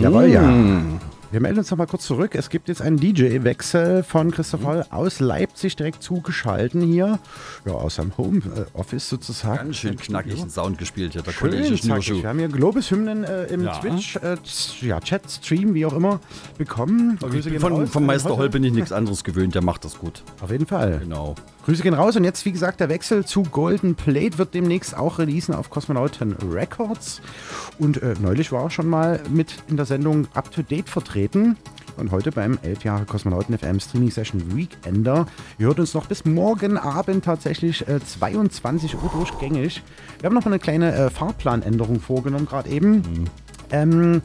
Jawohl, ja. Wir melden uns noch mal kurz zurück. Es gibt jetzt einen DJ-Wechsel von Christoph Holl aus Leipzig direkt zugeschalten hier. Ja, aus seinem Home-Office sozusagen. Ganz schön knackigen Sound gespielt hier, der Schön Kollege. Schnürschuh. Wir haben hier Globus-Hymnen äh, im Ja. Twitch-Chat, ja, Chat, Stream, wie auch immer, bekommen. Grüße Von, vom Meister Holl bin ich nichts anderes gewöhnt, der macht das gut. Auf jeden Fall. Genau. Grüße gehen raus und jetzt, wie gesagt, der Wechsel zu Golden Plate wird demnächst auch releasen auf Cosmonauten Records. Und äh, neulich war er schon mal mit in der Sendung Up to Date vertreten. Und heute beim 11 Jahre Kosmonauten FM Streaming Session Weekender. Ihr hört uns noch bis morgen Abend tatsächlich äh, 22 Uhr durchgängig. Wir haben noch eine kleine äh, Fahrplanänderung vorgenommen, gerade eben. Ähm,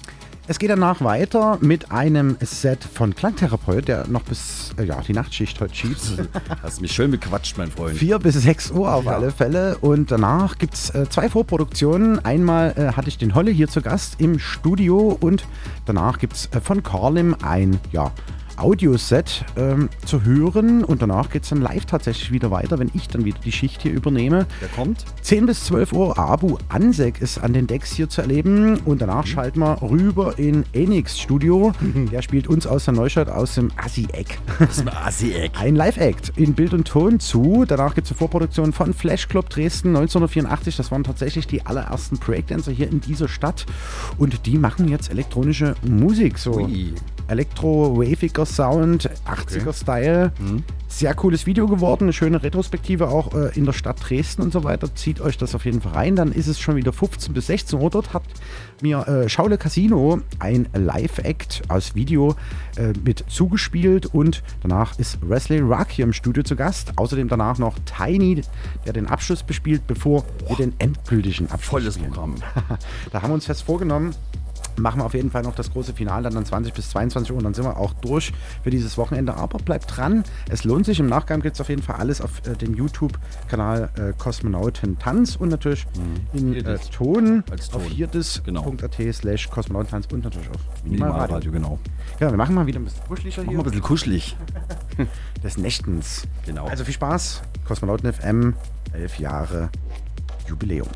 es geht danach weiter mit einem Set von Klangtherapeut, der noch bis äh, ja, die Nachtschicht heute schiebt. Hast mich schön bequatscht, mein Freund. 4 bis 6 Uhr auf alle Fälle. Und danach gibt es äh, zwei Vorproduktionen. Einmal äh, hatte ich den Holle hier zu Gast im Studio und danach gibt es äh, von Carlim ein ja, Audioset ähm, zu hören. Und danach geht es dann live tatsächlich wieder weiter, wenn ich dann wieder die Schicht hier übernehme. Der kommt. 10 bis 12 Uhr Abu Ansek ist an den Decks hier zu erleben und danach schalten wir rüber in Enix Studio. Der spielt uns aus der Neustadt aus dem Assi-Eck. Ist ein Assi-Eck. Ein Live-Act in Bild und Ton zu. Danach gibt es eine Vorproduktion von Flash Club Dresden 1984. Das waren tatsächlich die allerersten Breakdancer hier in dieser Stadt. Und die machen jetzt elektronische Musik. So Ui. Elektro-Waviger Sound, 80er-Style. Sehr cooles Video geworden, eine schöne Retrospektive auch äh, in der Stadt Dresden und so weiter. Zieht euch das auf jeden Fall rein. Dann ist es schon wieder 15 bis 16 Uhr. Dort hat mir äh, Schaule Casino ein Live-Act aus Video äh, mit zugespielt und danach ist Wesley Rock hier im Studio zu Gast. Außerdem danach noch Tiny, der den Abschluss bespielt, bevor wir den endgültigen Abschluss Volles. Programm. da haben wir uns fest vorgenommen, machen wir auf jeden Fall noch das große Finale dann, dann 20 bis 22 Uhr und dann sind wir auch durch für dieses Wochenende. Aber bleibt dran, es lohnt sich. Im Nachgang gibt es auf jeden Fall alles auf äh, dem YouTube-Kanal äh, Kosmonauten Tanz und natürlich in äh. Ton Als auf Ton. viertes.at Genau. slash Kosmonautentanz und natürlich auf Minimalradio. Minimalradio, genau. Ja, wir machen mal wieder ein bisschen kuscheliger Mach mal hier ein bisschen kuschelig. des Nächtens. Genau. Also viel Spaß. Kosmonauten FM, elf Jahre Jubiläum.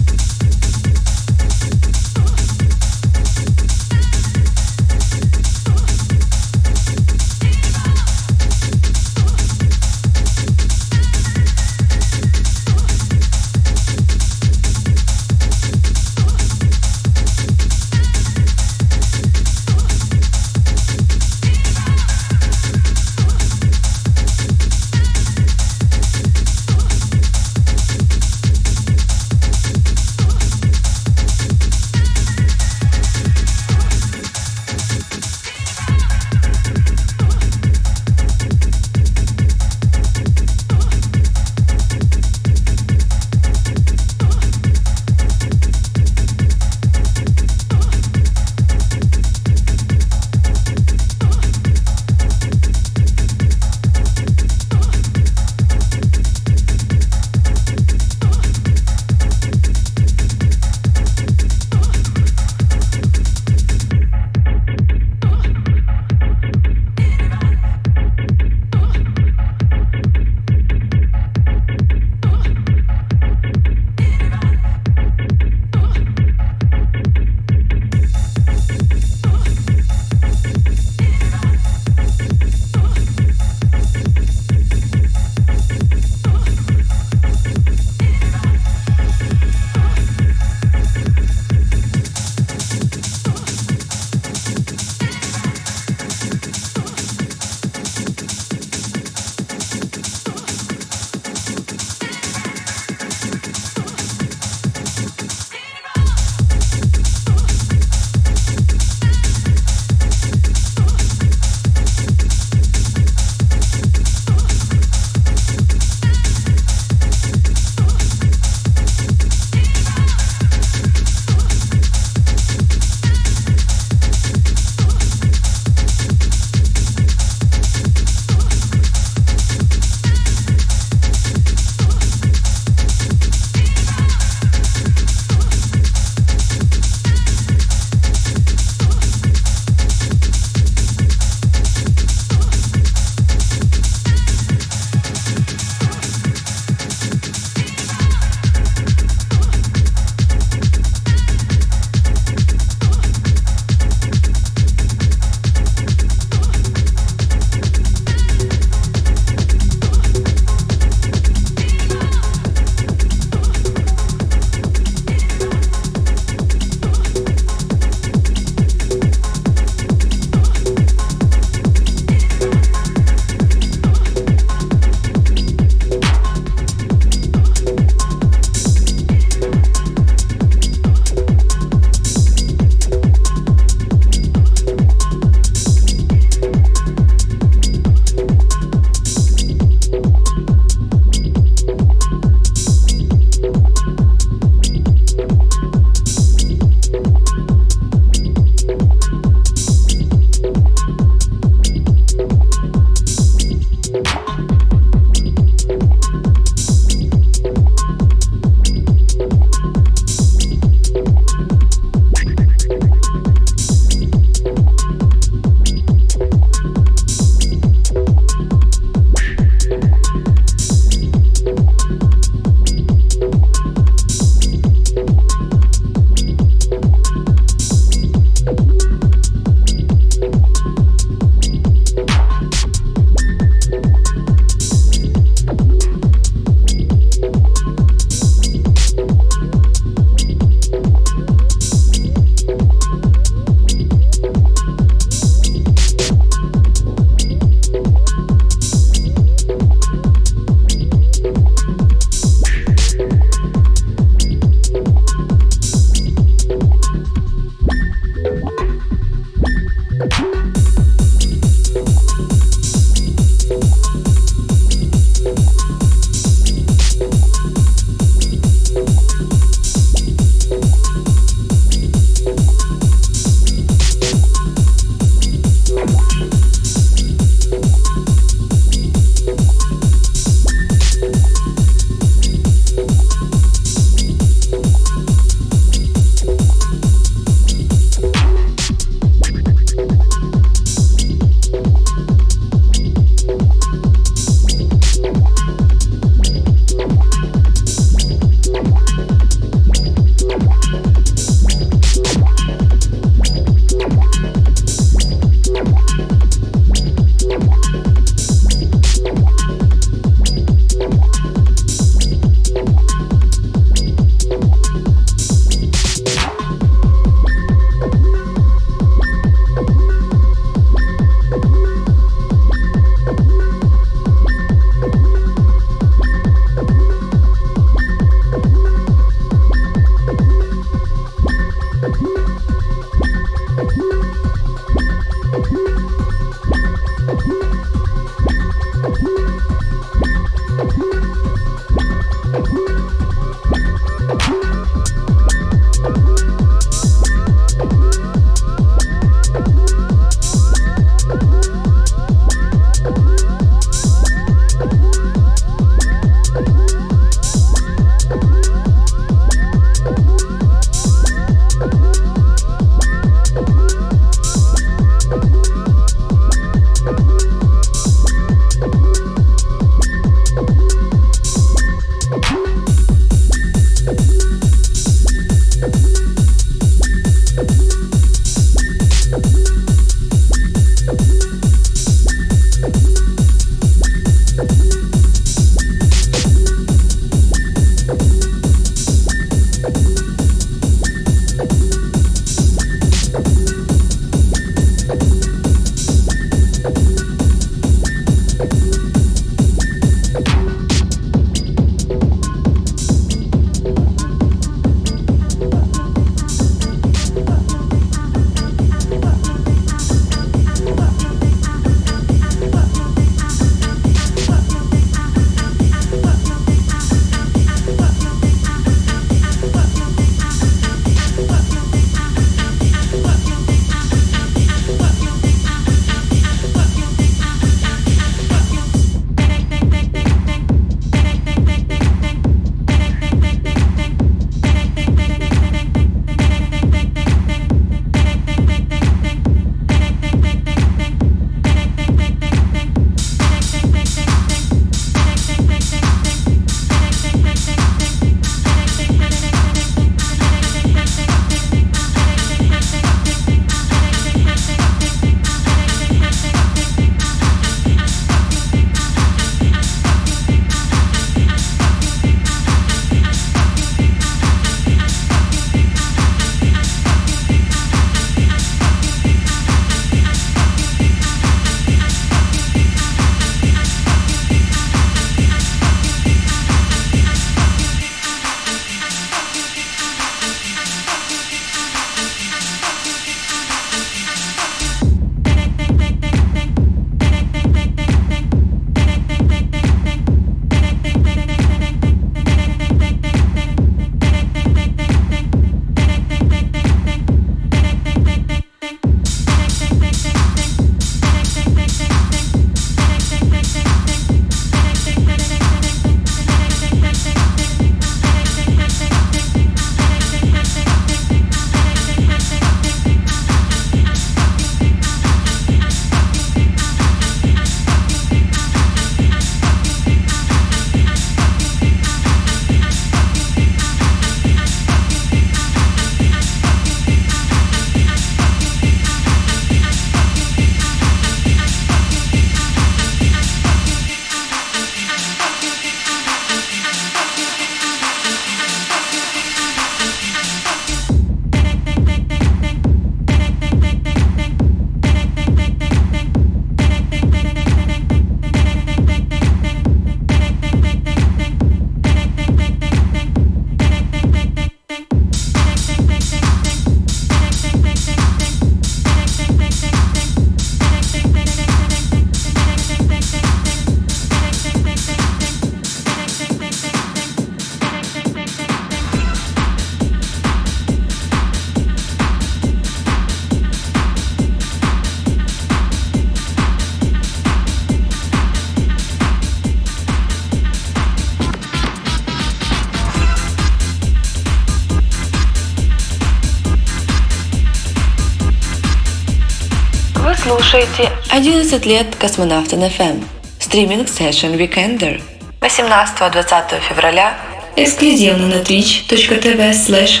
Слушаете 11 лет космонавта на FM. Стриминг Session Weekender. 18-20 февраля эксклюзивно на twitch.tv slash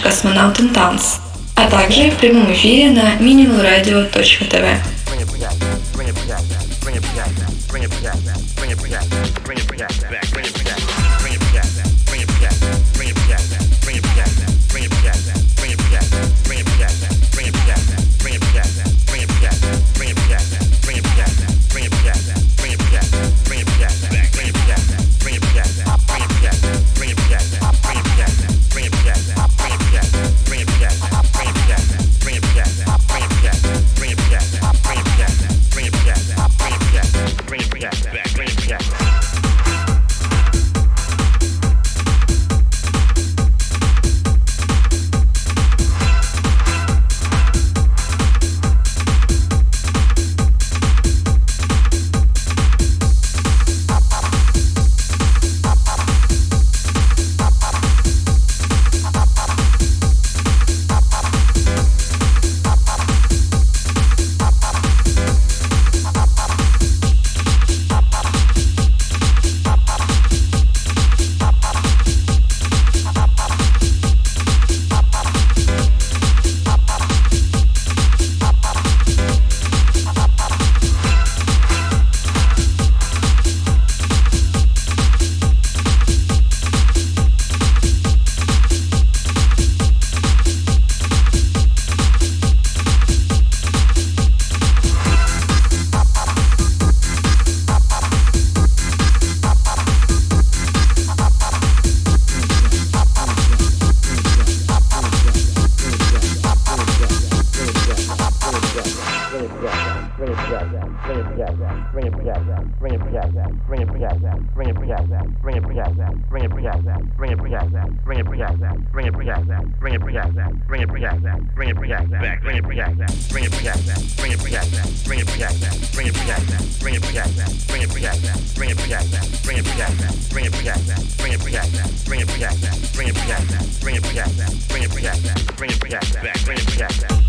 а также в прямом эфире на minimalradio.tv. Ramjack.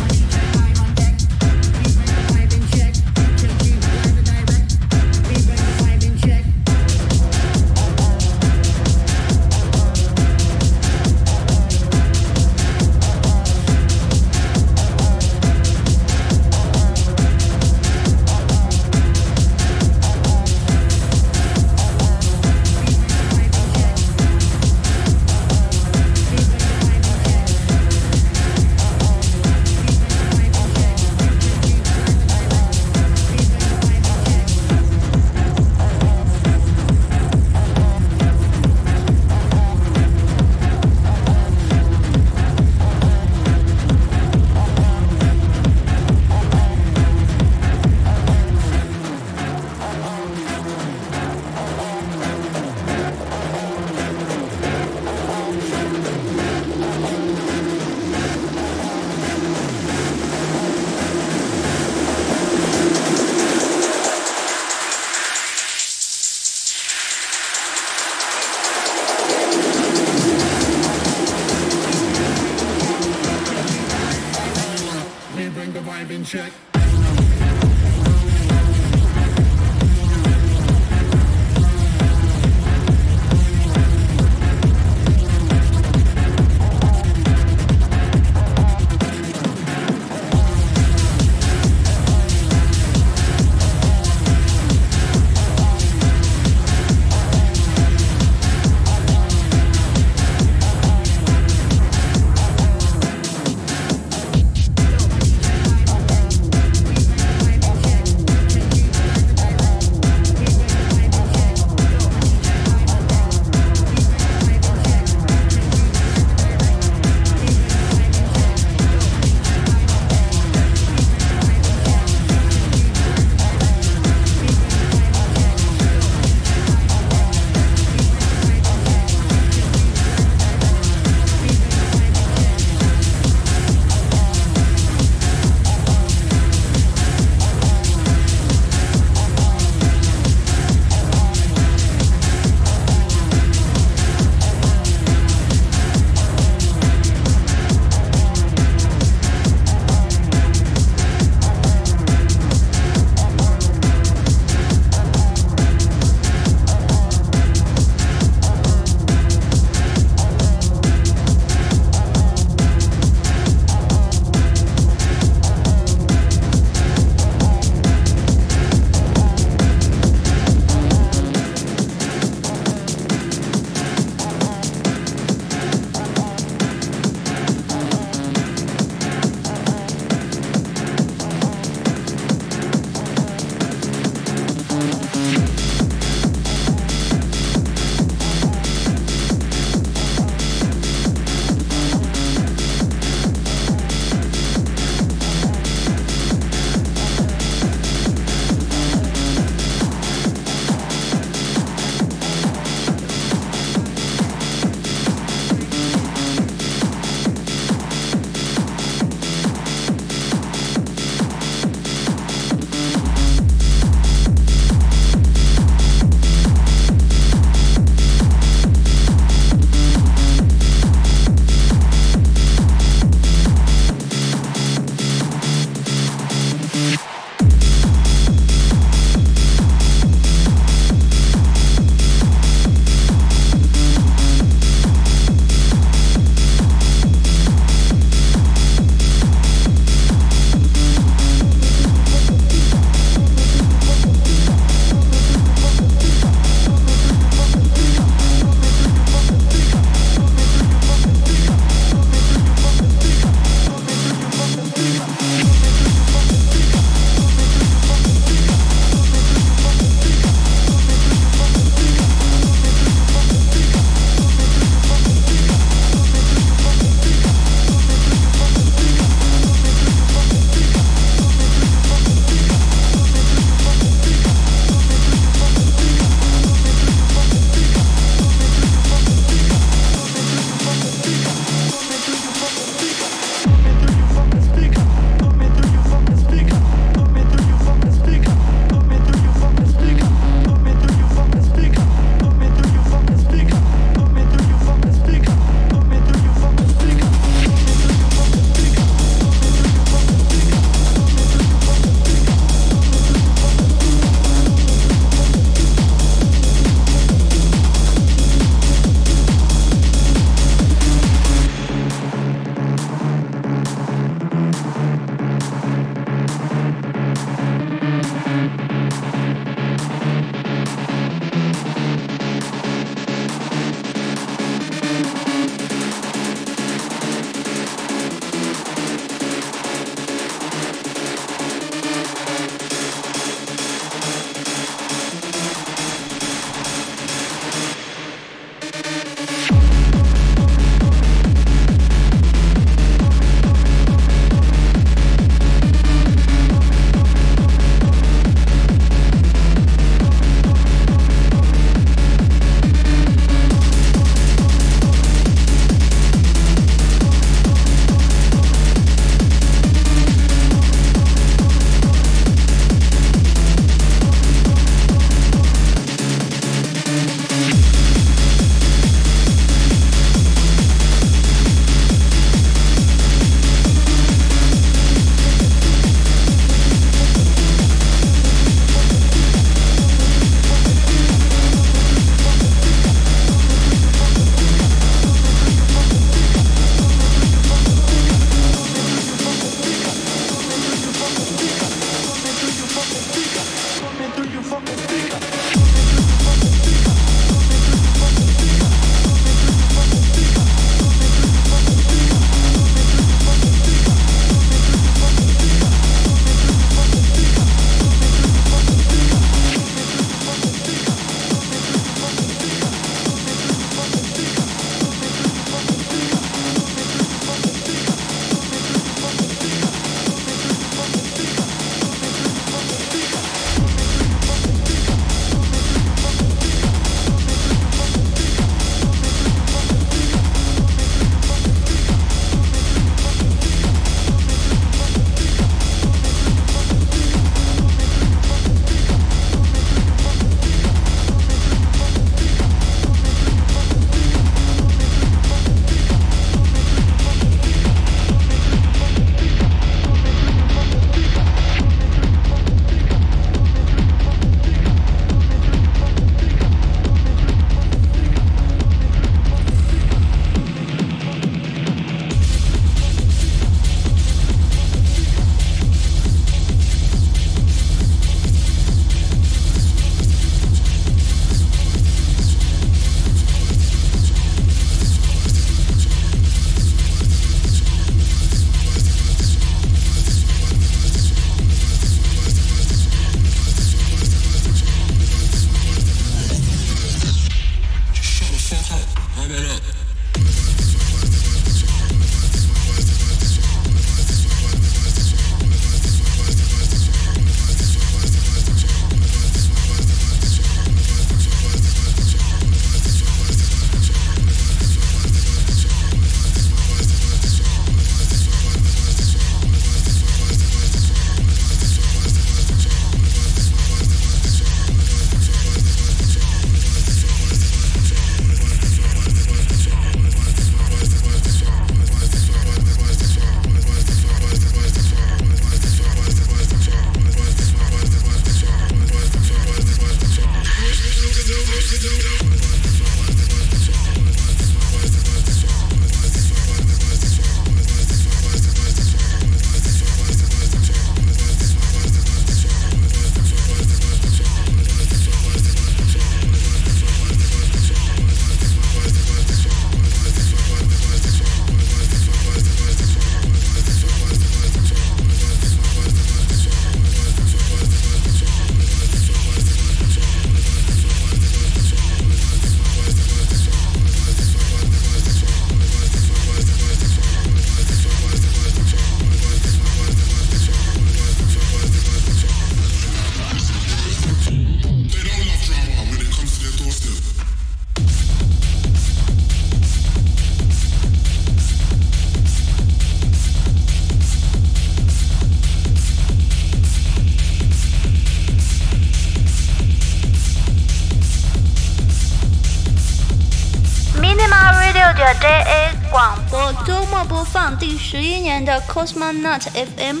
JA 广播周末播放第十一年的 Cosmonaut FM，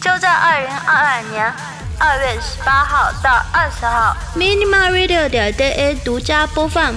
就在二零二二年二月十八号到二十号，Minimal Radio 点 JA 独家播放。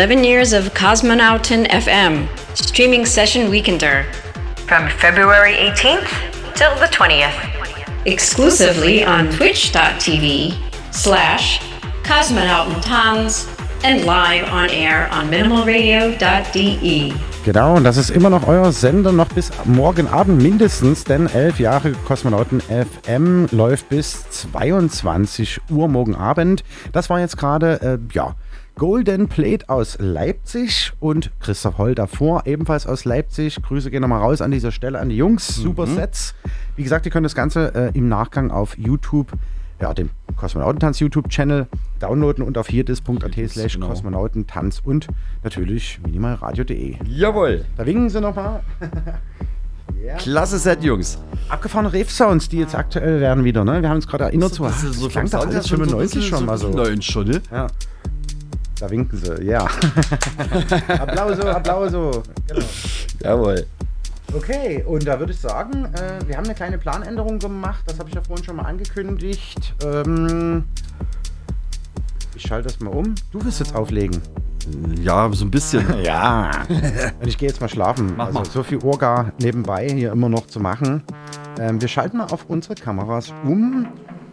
11 Years of Cosmonauten FM, streaming session weekender. From February 18th till the 20th. Exclusively on twitch.tv slash cosmonautentanz and live on air on minimalradio.de. Genau, und das ist immer noch euer Sender, noch bis morgen Abend mindestens, denn elf Jahre Kosmonauten FM läuft bis 22 Uhr morgen Abend. Das war jetzt gerade, äh, ja, Golden Plate aus Leipzig und Christoph Holl davor, ebenfalls aus Leipzig. Grüße gehen nochmal raus an dieser Stelle an die Jungs. Super Sets. Wie gesagt, ihr könnt das Ganze äh, im Nachgang auf YouTube, ja, dem Kosmonautentanz YouTube-Channel downloaden und auf hierdis.at slash genau. Kosmonautentanz und natürlich minimalradio.de. Jawohl. Da winken sie nochmal. Klasse Set, Jungs. Abgefahrene Rave-Sounds, die jetzt aktuell werden wieder, ne? Wir haben uns gerade erinnert, so, Das ist das so klang Sound alles her schon 95 so schon mal so. Neun schon, ne? Ja. Da winken sie, ja. Applauso, Applauso. Genau. Jawohl. Okay, und da würde ich sagen, äh, wir haben eine kleine Planänderung gemacht. Das habe ich ja vorhin schon mal angekündigt. Ähm, ich schalte das mal um. Du wirst jetzt auflegen. Ja, so ein bisschen. Ja. und ich gehe jetzt mal schlafen. Mach also mal. so viel Orga nebenbei hier immer noch zu machen. Ähm, wir schalten mal auf unsere Kameras um.